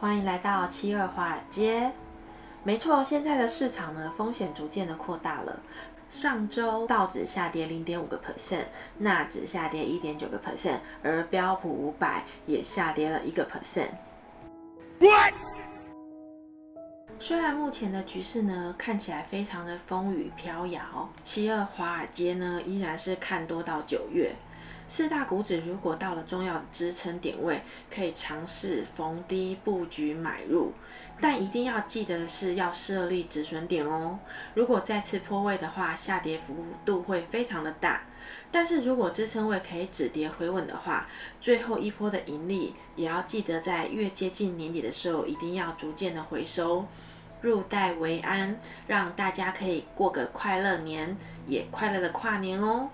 欢迎来到七二华尔街。没错，现在的市场呢，风险逐渐的扩大了。上周道指下跌零点五个 percent，纳指下跌一点九个 percent，而标普五百也下跌了一个 percent。What? 虽然目前的局势呢，看起来非常的风雨飘摇，七二华尔街呢依然是看多到九月。四大股指如果到了重要的支撑点位，可以尝试逢低布局买入，但一定要记得的是要设立止损点哦。如果再次破位的话，下跌幅度会非常的大。但是如果支撑位可以止跌回稳的话，最后一波的盈利也要记得在越接近年底的时候，一定要逐渐的回收，入袋为安，让大家可以过个快乐年，也快乐的跨年哦。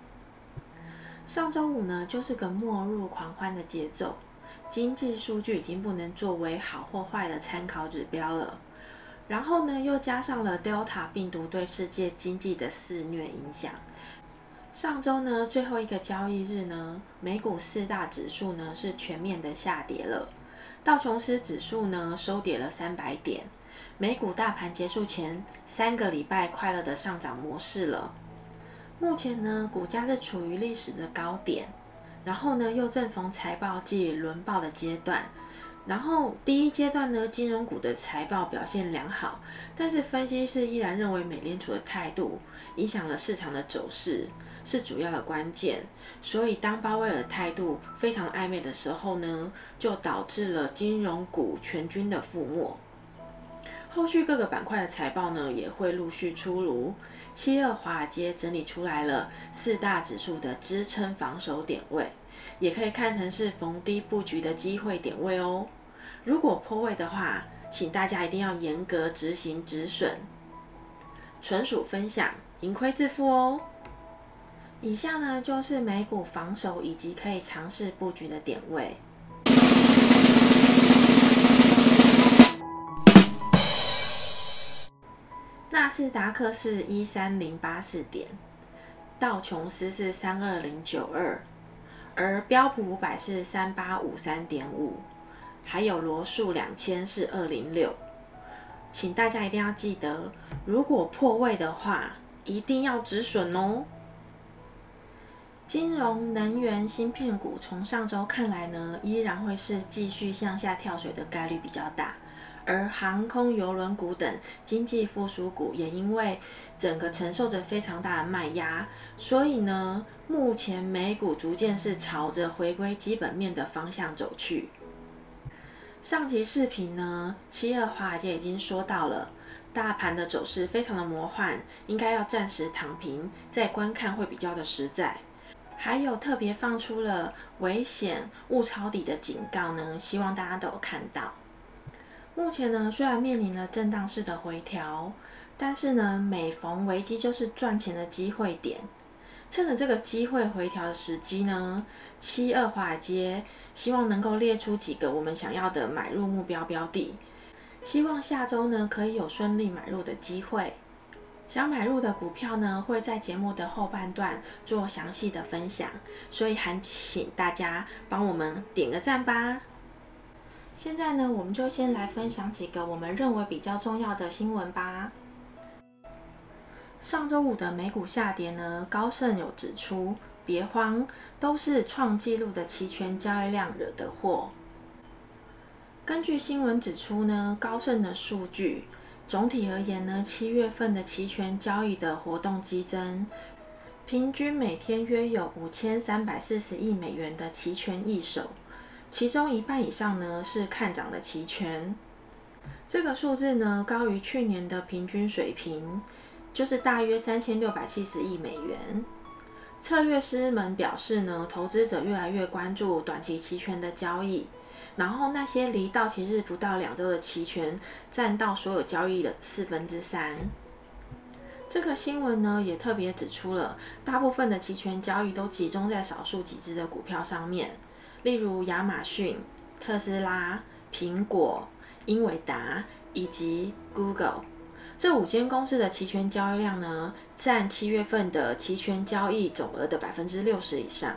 上周五呢，就是个末日狂欢的节奏，经济数据已经不能作为好或坏的参考指标了。然后呢，又加上了 Delta 病毒对世界经济的肆虐影响。上周呢，最后一个交易日呢，美股四大指数呢是全面的下跌了。道琼斯指数呢收跌了三百点。美股大盘结束前三个礼拜快乐的上涨模式了。目前呢，股价是处于历史的高点，然后呢，又正逢财报季轮报的阶段，然后第一阶段呢，金融股的财报表现良好，但是分析师依然认为美联储的态度影响了市场的走势，是主要的关键，所以当鲍威尔态度非常暧昧的时候呢，就导致了金融股全军的覆没。后续各个板块的财报呢，也会陆续出炉。七二华尔街整理出来了四大指数的支撑防守点位，也可以看成是逢低布局的机会点位哦。如果破位的话，请大家一定要严格执行止损，纯属分享，盈亏自负哦。以下呢，就是美股防守以及可以尝试布局的点位。纳斯达克是一三零八四点，道琼斯是三二零九二，而标普五百是三八五三点五，还有罗素两千是二零六。请大家一定要记得，如果破位的话，一定要止损哦。金融、能源、芯片股从上周看来呢，依然会是继续向下跳水的概率比较大。而航空、邮轮股等经济复苏股也因为整个承受着非常大的卖压，所以呢，目前美股逐渐是朝着回归基本面的方向走去。上集视频呢，七二华尔街已经说到了，大盘的走势非常的魔幻，应该要暂时躺平再观看会比较的实在。还有特别放出了危险误抄底的警告呢，希望大家都有看到。目前呢，虽然面临了震荡式的回调，但是呢，每逢危机就是赚钱的机会点。趁着这个机会回调的时机呢，七二华尔街希望能够列出几个我们想要的买入目标标的，希望下周呢可以有顺利买入的机会。想买入的股票呢，会在节目的后半段做详细的分享，所以还请大家帮我们点个赞吧。现在呢，我们就先来分享几个我们认为比较重要的新闻吧。上周五的美股下跌呢，高盛有指出，别慌，都是创纪录的期权交易量惹的祸。根据新闻指出呢，高盛的数据，总体而言呢，七月份的期权交易的活动激增，平均每天约有五千三百四十亿美元的期权易手。其中一半以上呢是看涨的期权，这个数字呢高于去年的平均水平，就是大约三千六百七十亿美元。策略师们表示呢，投资者越来越关注短期期权的交易，然后那些离到期日不到两周的期权占到所有交易的四分之三。这个新闻呢也特别指出了，大部分的期权交易都集中在少数几只的股票上面。例如亚马逊、特斯拉、苹果、英伟达以及 Google 这五间公司的期权交易量呢，占七月份的期权交易总额的百分之六十以上。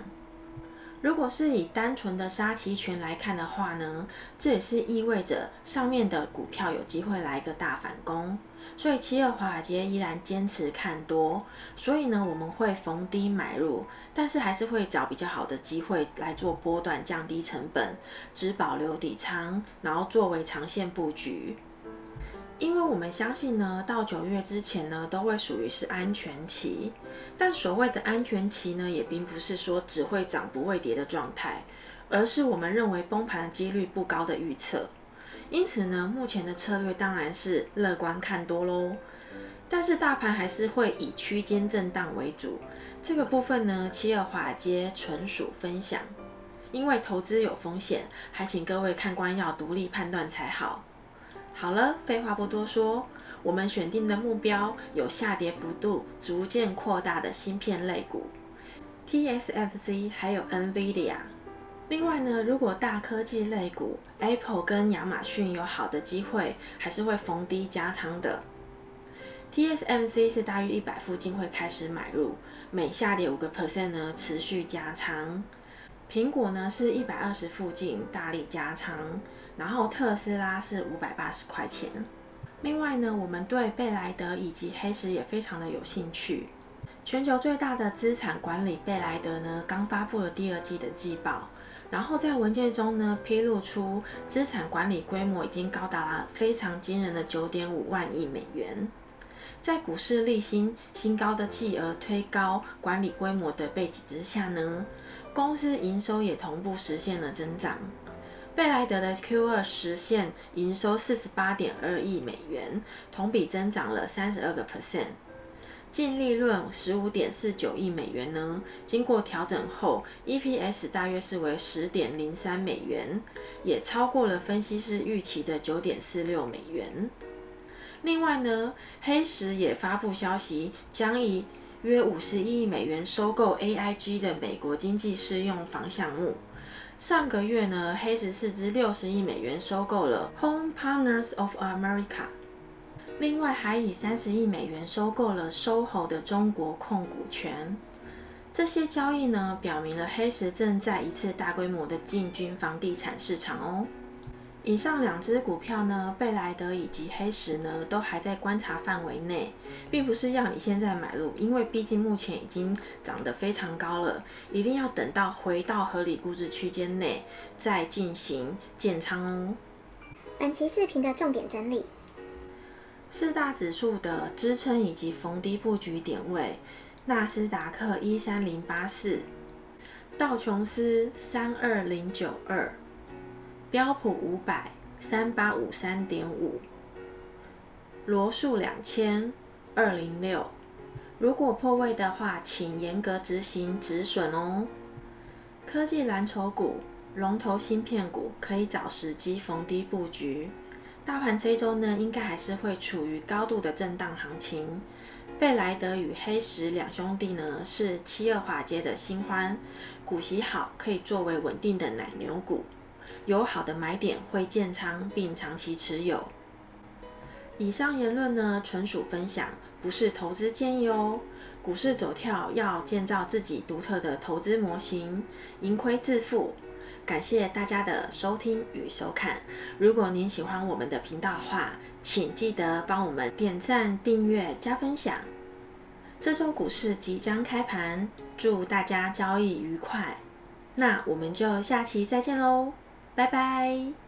如果是以单纯的杀期权来看的话呢，这也是意味着上面的股票有机会来一个大反攻，所以七二华尔街依然坚持看多，所以呢，我们会逢低买入，但是还是会找比较好的机会来做波段，降低成本，只保留底仓，然后作为长线布局。因为我们相信呢，到九月之前呢，都会属于是安全期。但所谓的安全期呢，也并不是说只会涨不会跌的状态，而是我们认为崩盘的几率不高的预测。因此呢，目前的策略当然是乐观看多喽。但是大盘还是会以区间震荡为主。这个部分呢，七二华街纯属分享，因为投资有风险，还请各位看官要独立判断才好。好了，废话不多说，我们选定的目标有下跌幅度逐渐扩大的芯片类股，TSMC 还有 NVIDIA。另外呢，如果大科技类股 Apple 跟亚马逊有好的机会，还是会逢低加仓的。TSMC 是大约一百附近会开始买入，每下跌五个 percent 呢，持续加仓。苹果呢是一百二十附近大力加仓。然后特斯拉是五百八十块钱。另外呢，我们对贝莱德以及黑石也非常的有兴趣。全球最大的资产管理贝莱德呢，刚发布了第二季的季报，然后在文件中呢披露出资产管理规模已经高达了非常惊人的九点五万亿美元。在股市力新新高的企鹅推高管理规模的背景之下呢，公司营收也同步实现了增长。贝莱德的 Q 二实现营收四十八点二亿美元，同比增长了三十二个 percent，净利润十五点四九亿美元呢。经过调整后，EPS 大约是为十点零三美元，也超过了分析师预期的九点四六美元。另外呢，黑石也发布消息，将以约五十亿美元收购 AIG 的美国经济适用房项目。上个月呢，黑石斥资六十亿美元收购了 Home Partners of America，另外还以三十亿美元收购了 SOHO 的中国控股权。这些交易呢，表明了黑石正在一次大规模的进军房地产市场哦。以上两只股票呢，贝莱德以及黑石呢，都还在观察范围内，并不是要你现在买入，因为毕竟目前已经涨得非常高了，一定要等到回到合理估值区间内再进行建仓哦。本期视频的重点整理：四大指数的支撑以及逢低布局点位：纳斯达克一三零八四，道琼斯三二零九二。标普五百三八五三点五，罗素两千二零六。如果破位的话，请严格执行止损哦。科技蓝筹股、龙头芯片股可以找时机逢低布局。大盘这周呢，应该还是会处于高度的震荡行情。贝莱德与黑石两兄弟呢，是七二华街的新欢，股息好，可以作为稳定的奶牛股。有好的买点会建仓并长期持有。以上言论呢，纯属分享，不是投资建议哦。股市走跳要建造自己独特的投资模型，盈亏自负。感谢大家的收听与收看。如果您喜欢我们的频道的话，请记得帮我们点赞、订阅、加分享。这周股市即将开盘，祝大家交易愉快。那我们就下期再见喽。拜拜。